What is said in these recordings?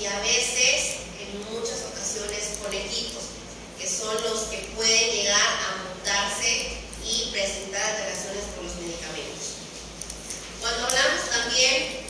y a veces, en muchas ocasiones, con equipos, que son los que pueden llegar a montarse y presentar alteraciones con los medicamentos. Cuando hablamos también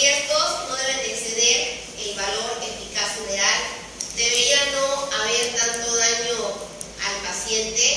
riesgos no deben exceder el valor eficaz general. Debería no haber tanto daño al paciente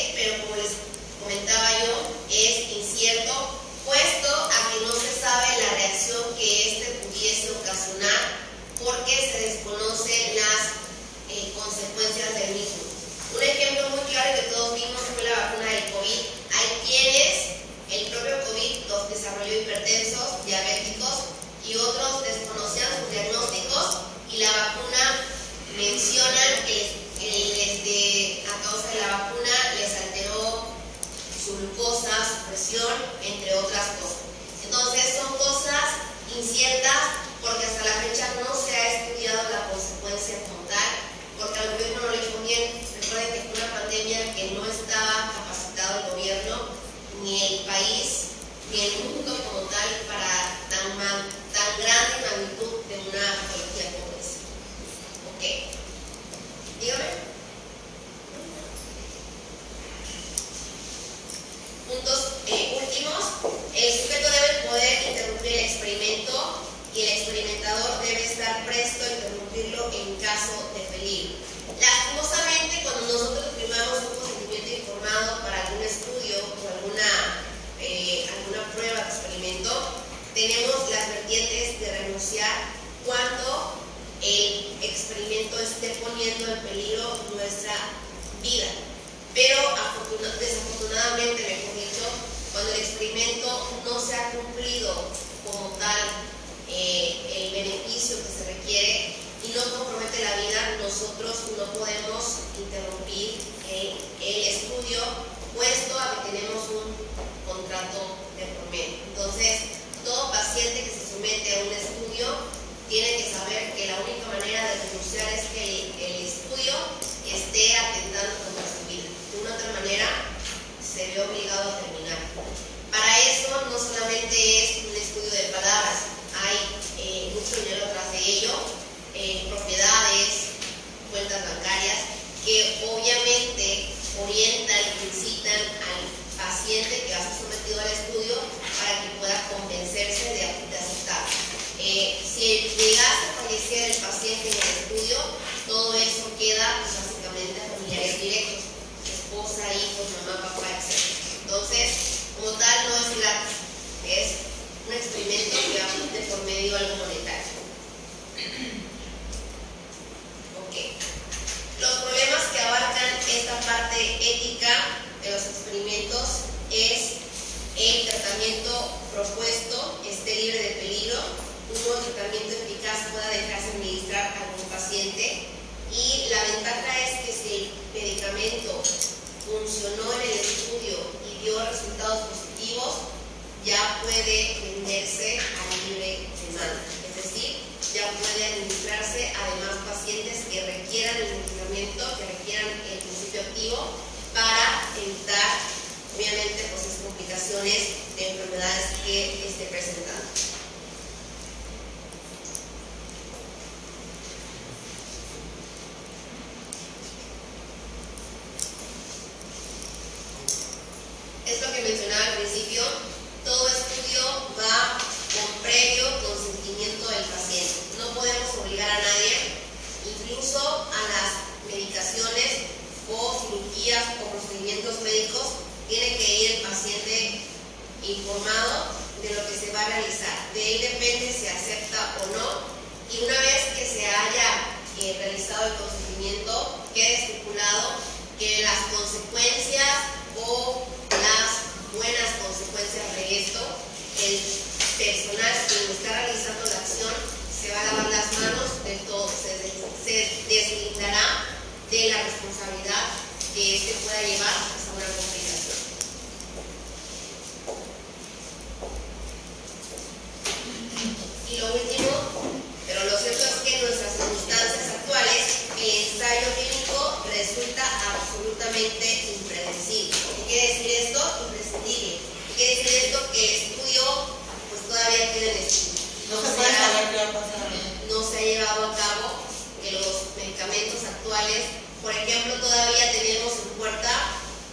El sujeto debe poder interrumpir el experimento y el experimentador debe estar presto a interrumpirlo en caso de peligro. Lastimosamente, cuando nosotros primamos un consentimiento informado para algún estudio o alguna, eh, alguna prueba de experimento, tenemos las vertientes de renunciar cuando el experimento esté poniendo en peligro nuestra vida. Pero desafortunadamente, cuando el experimento no se ha cumplido como tal eh, el beneficio que se requiere y no compromete la vida, nosotros no podemos interrumpir el, el estudio puesto a que tenemos un contrato de promedio. Entonces, todo paciente que se somete a un estudio tiene que saber que la única manera de renunciar es que el, estudio esté atentando contra su vida. De una otra manera, se ve obligado a terminar. Para eso no solamente es un estudio de palabras, hay eh, mucho dinero tras de ello, eh, propiedades, cuentas bancarias, No se puede saber qué va a pasar. No se ha llevado a cabo que los medicamentos actuales, por ejemplo, todavía tenemos en puerta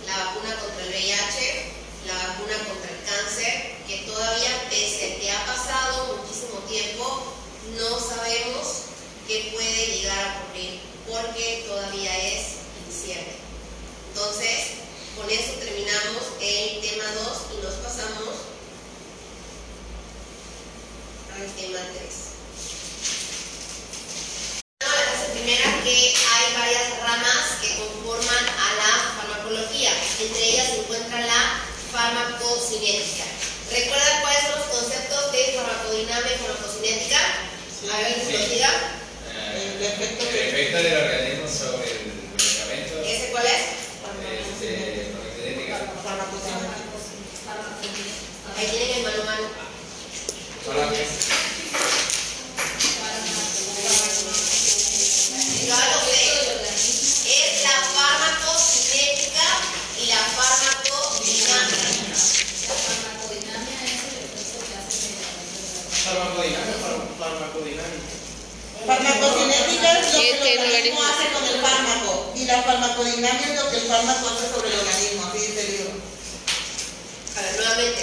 la vacuna contra el VIH, la vacuna contra el cáncer, que todavía, pese a que ha pasado muchísimo tiempo, no sabemos qué puede llegar a ocurrir porque todavía es incierto. Entonces, con eso terminamos el tema 2 y nos pasamos tema 3. La primera que hay varias ramas que conforman a la farmacología. Entre ellas se encuentra la farmacocinética. ¿Recuerdan cuáles son los conceptos de farmacodinámica y farmacocinética? A ver, Sí. nos diga. Eh, El efecto el que- efecto del organismo sobre el medicamento. ¿Ese cuál es? Este, farmacocinética. Farmacocinética. Ahí tienen el manual. Solamente. Ya que hay lugares. ¿Cómo hace con el fármaco? Y la farmacodinamia es lo que el fármaco hace sobre el organismo, así es. A ver, nuevamente.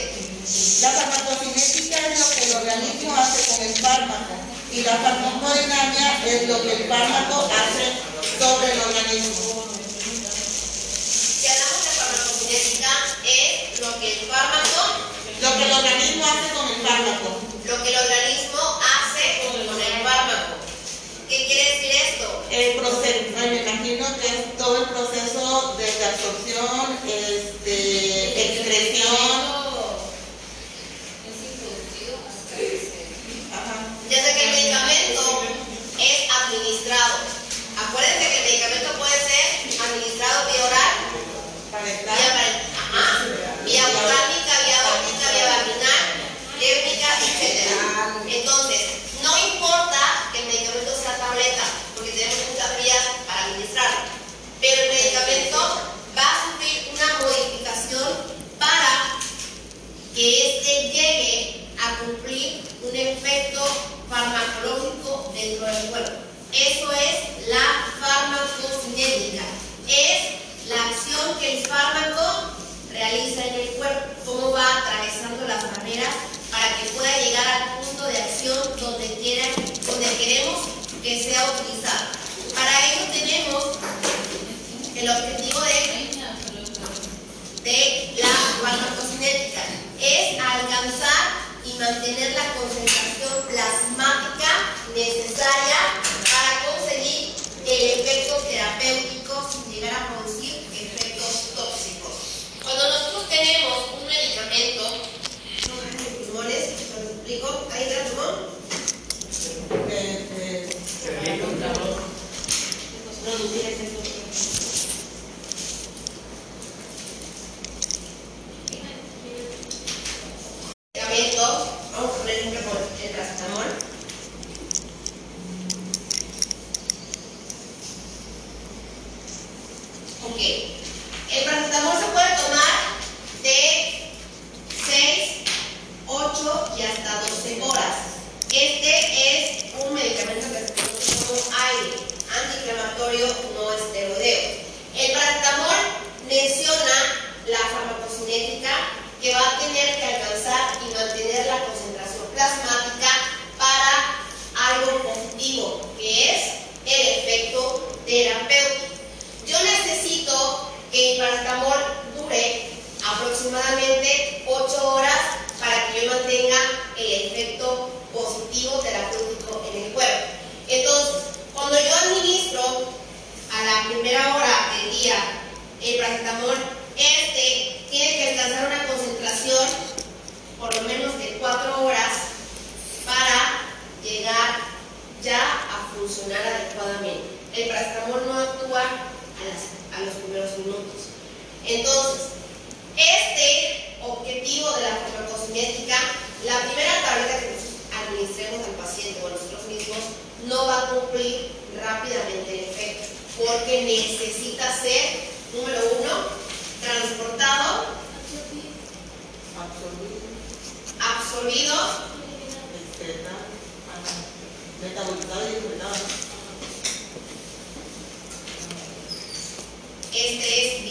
La farmacocinética es lo que el organismo hace con el fármaco y la farmacodinamia es lo que el fármaco hace sobre el organismo. Si hablamos de farmacocinética es lo que el fármaco lo que el organismo hace con el fármaco. Lo que el organismo hace con el fármaco. ¿Qué quiere decir eso? El proceso, me imagino que es todo el proceso de absorción, este, excreción, al paciente o a nosotros mismos no va a cumplir rápidamente el efecto, porque necesita ser, número uno, transportado, absorbido, metabolizado y excretado. Este es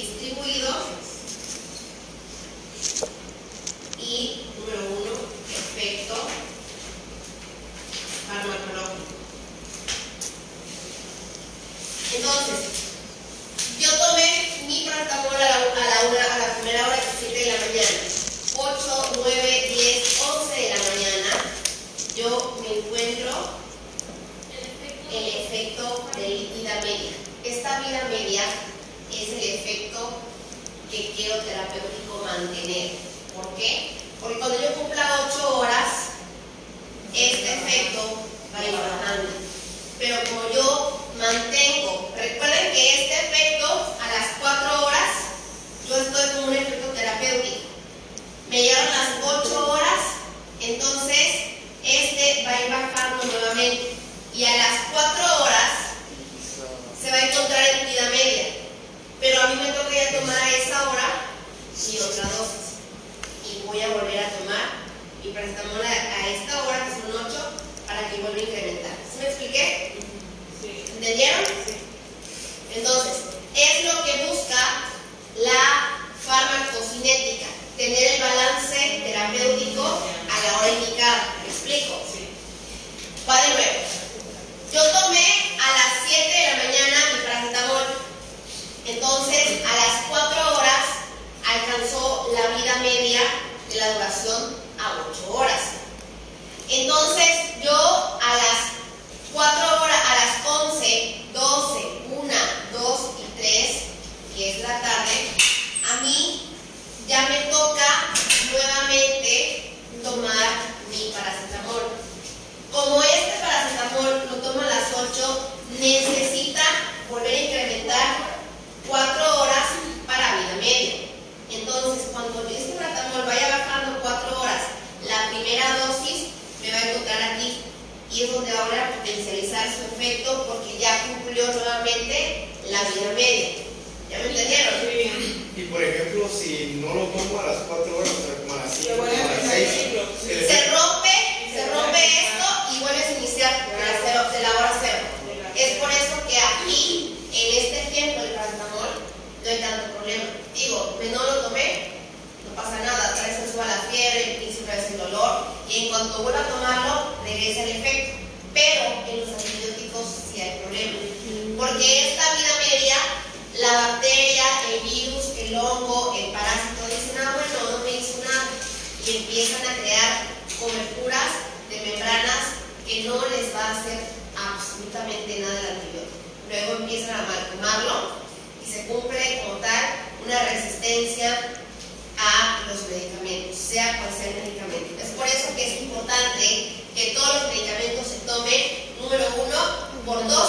por dos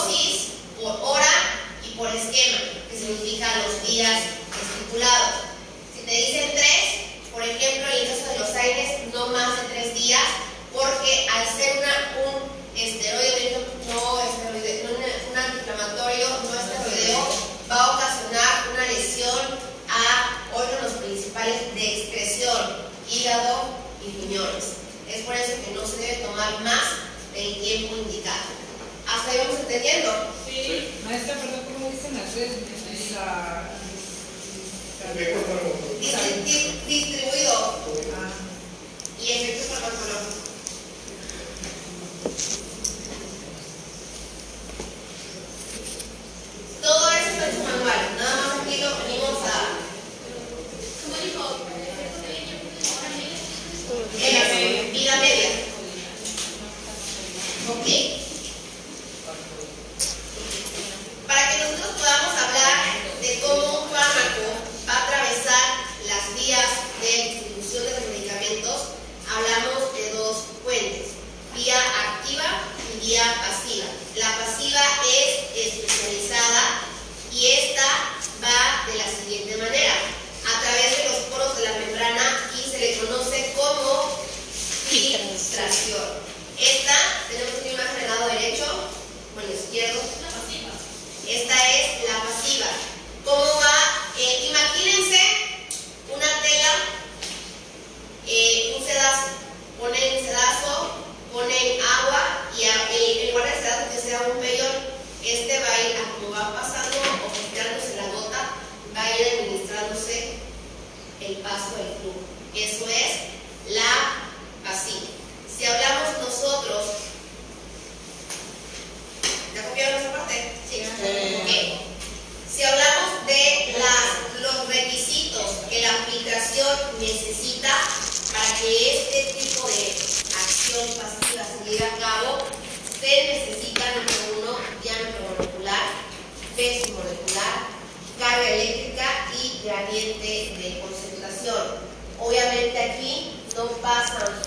pásaros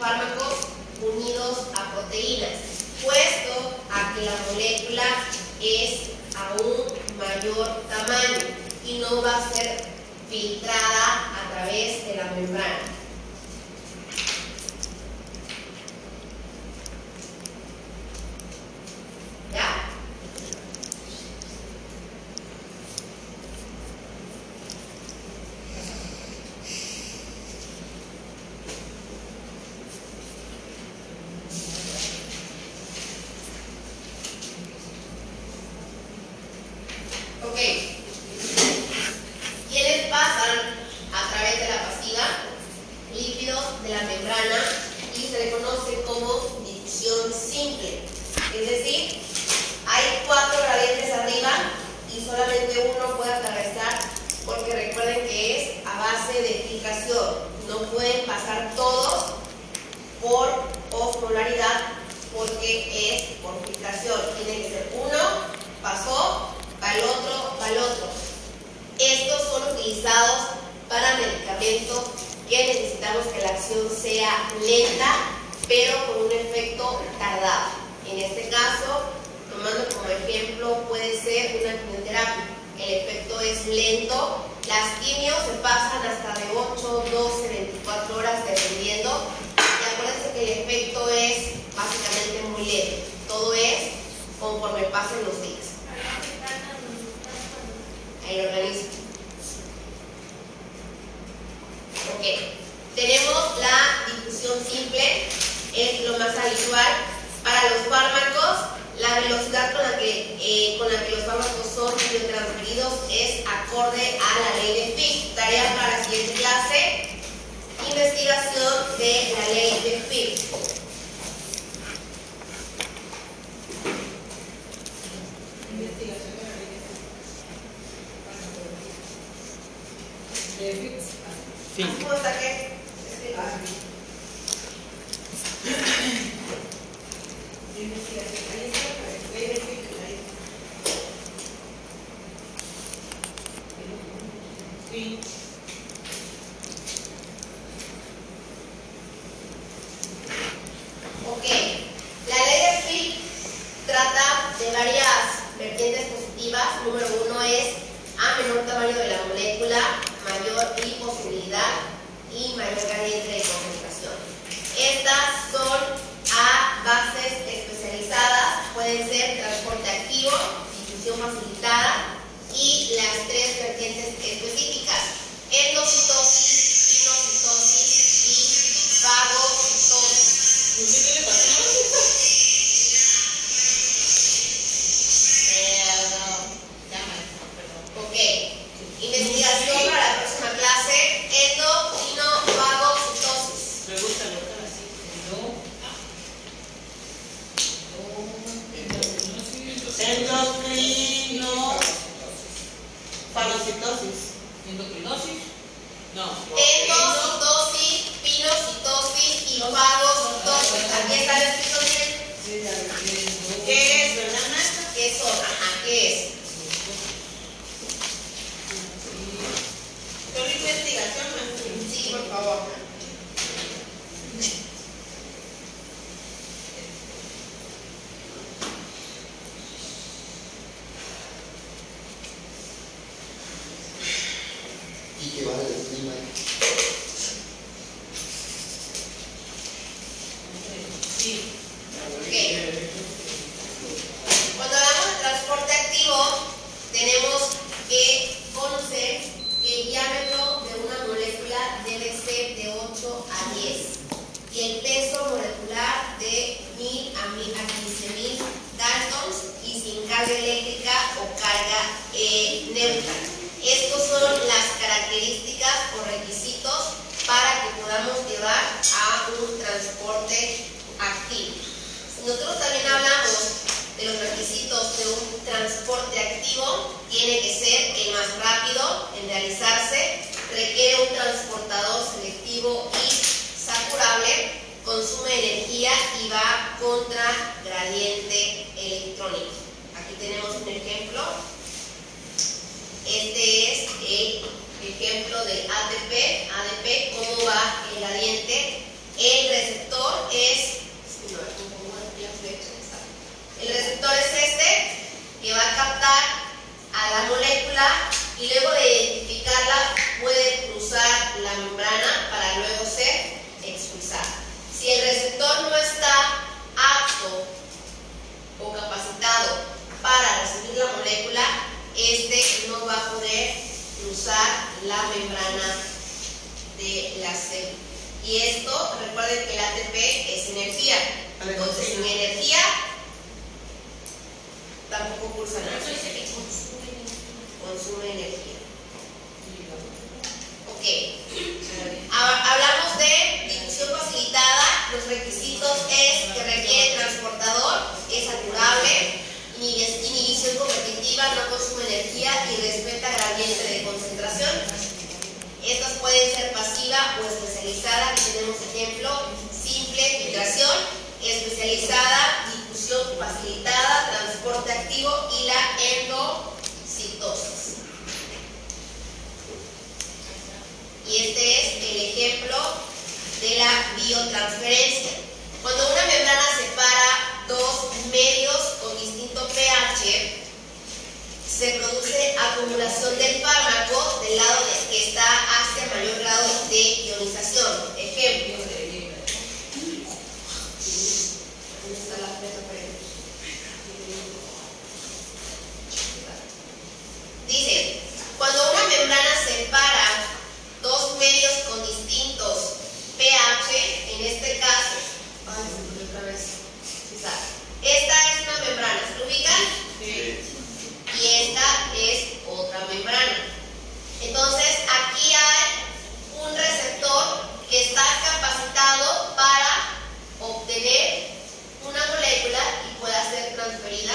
fármacos unidos a proteínas, puesto a que la molécula es a un mayor tamaño y no va a ser filtrada a través de la membrana. para medicamentos que necesitamos que la acción sea lenta, pero con un efecto tardado. En este caso, tomando como ejemplo, puede ser una quimioterapia. El efecto es lento. Las quimios se pasan hasta de 8, 12, 24 horas dependiendo. Y acuérdense que el efecto es básicamente muy lento. Todo es conforme pasen los días. El organismo. Ok. Tenemos la difusión simple, es lo más habitual. Para los fármacos, la velocidad con la que, eh, con la que los fármacos son biotransferidos es acorde a la ley de Fick. Tarea para la siguiente clase, investigación de la ley de Fick. Investigación de gradiente electrónico. Aquí tenemos un ejemplo. Este es el ejemplo del ATP. ADP, cómo va el gradiente. El receptor es el receptor es este, que va a captar a la molécula y luego de identificarla puede cruzar la membrana para luego ser expulsada. Si el receptor no está apto o capacitado para recibir la molécula, este no va a poder cruzar la membrana de la célula. Y esto, recuerden que el ATP es energía. Entonces, sin energía tampoco cursa nada. Consume energía. Ok. Ha- Hablamos de difusión facilitada. Los requisitos es que requiere transportador, es saturable, inhibi- inhibición competitiva, no consume energía y respeta gradiente de concentración. Pueden ser pasiva o especializada. Aquí tenemos ejemplo, simple, filtración, especializada, difusión facilitada, transporte activo y la endocitosis. Y este es el ejemplo de la biotransferencia. Cuando una membrana separa dos medios con distinto pH, se produce acumulación del fármaco del lado que está hacia mayor grado de ionización. Ejemplo. Dice, cuando una membrana separa dos medios con distintos pH, en este caso. Sí esta es una membrana, ¿se ubican? Y esta es otra membrana. Entonces, aquí hay un receptor que está capacitado para obtener una molécula y pueda ser transferida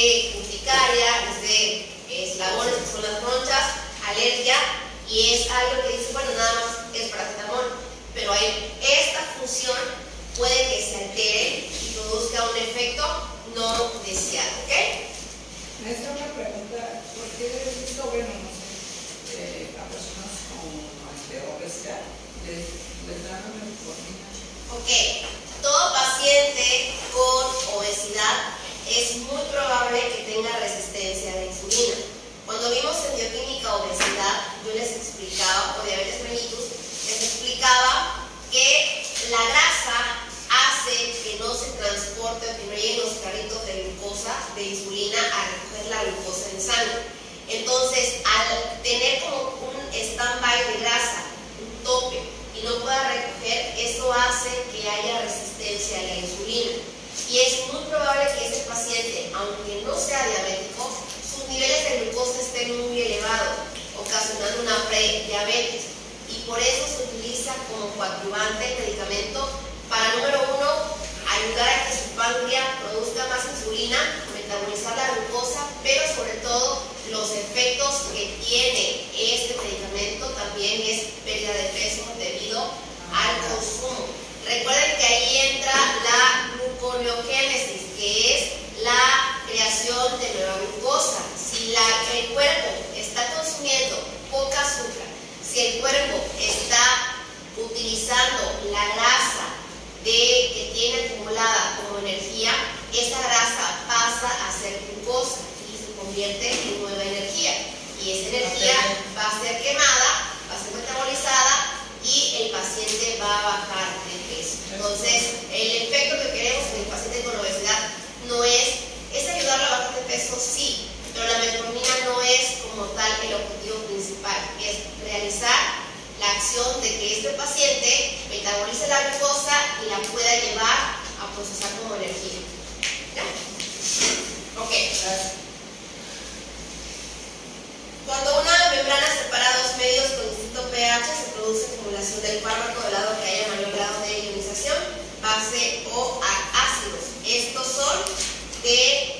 dé urticaria, les dé eslabones, que son las ronchas, alergia, y es algo que dice, bueno, nada más es paracetamol, pero hay esta función puede que se altere y produzca un efecto no deseado, ¿ok? Maestra, una pregunta, ¿por qué he visto, bueno, no sé, eh, a personas con este, obesidad les, les dan metformina? Ok, todo paciente con obesidad es muy probable que tenga resistencia a la insulina. Cuando vimos en bioquímica obesidad, yo les explicaba, o diabetes mellitus, les explicaba que la grasa hace que no se transporte o que no lleguen los carritos de glucosa, de insulina, a recoger la glucosa en sangre. Entonces, al tener como un stand-by de grasa, un tope, y no pueda recoger, eso hace que haya resistencia a la insulina. Y es muy probable que ese paciente, aunque no sea diabético, sus niveles de glucosa estén muy elevados, ocasionando una prediabetes. Y por eso se utiliza como coadyuvante el medicamento para, número uno, del de lado que haya mayor grado de ionización, base o ácidos. Estos son de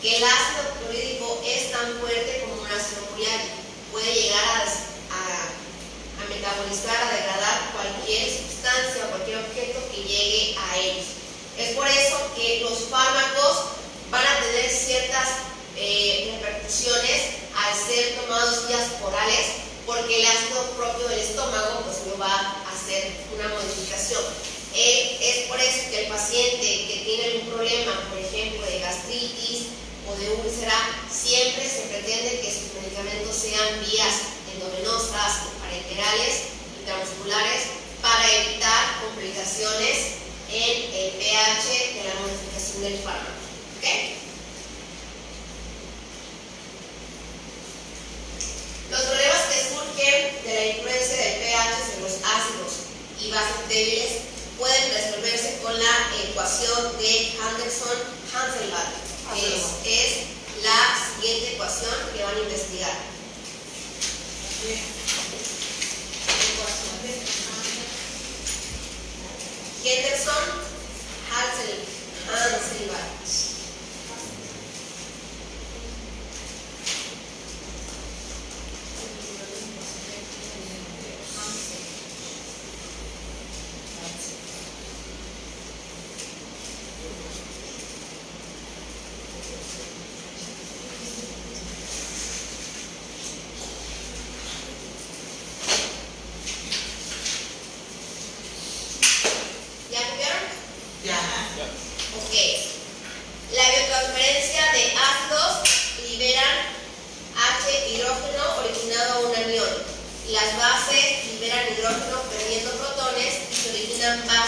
que las se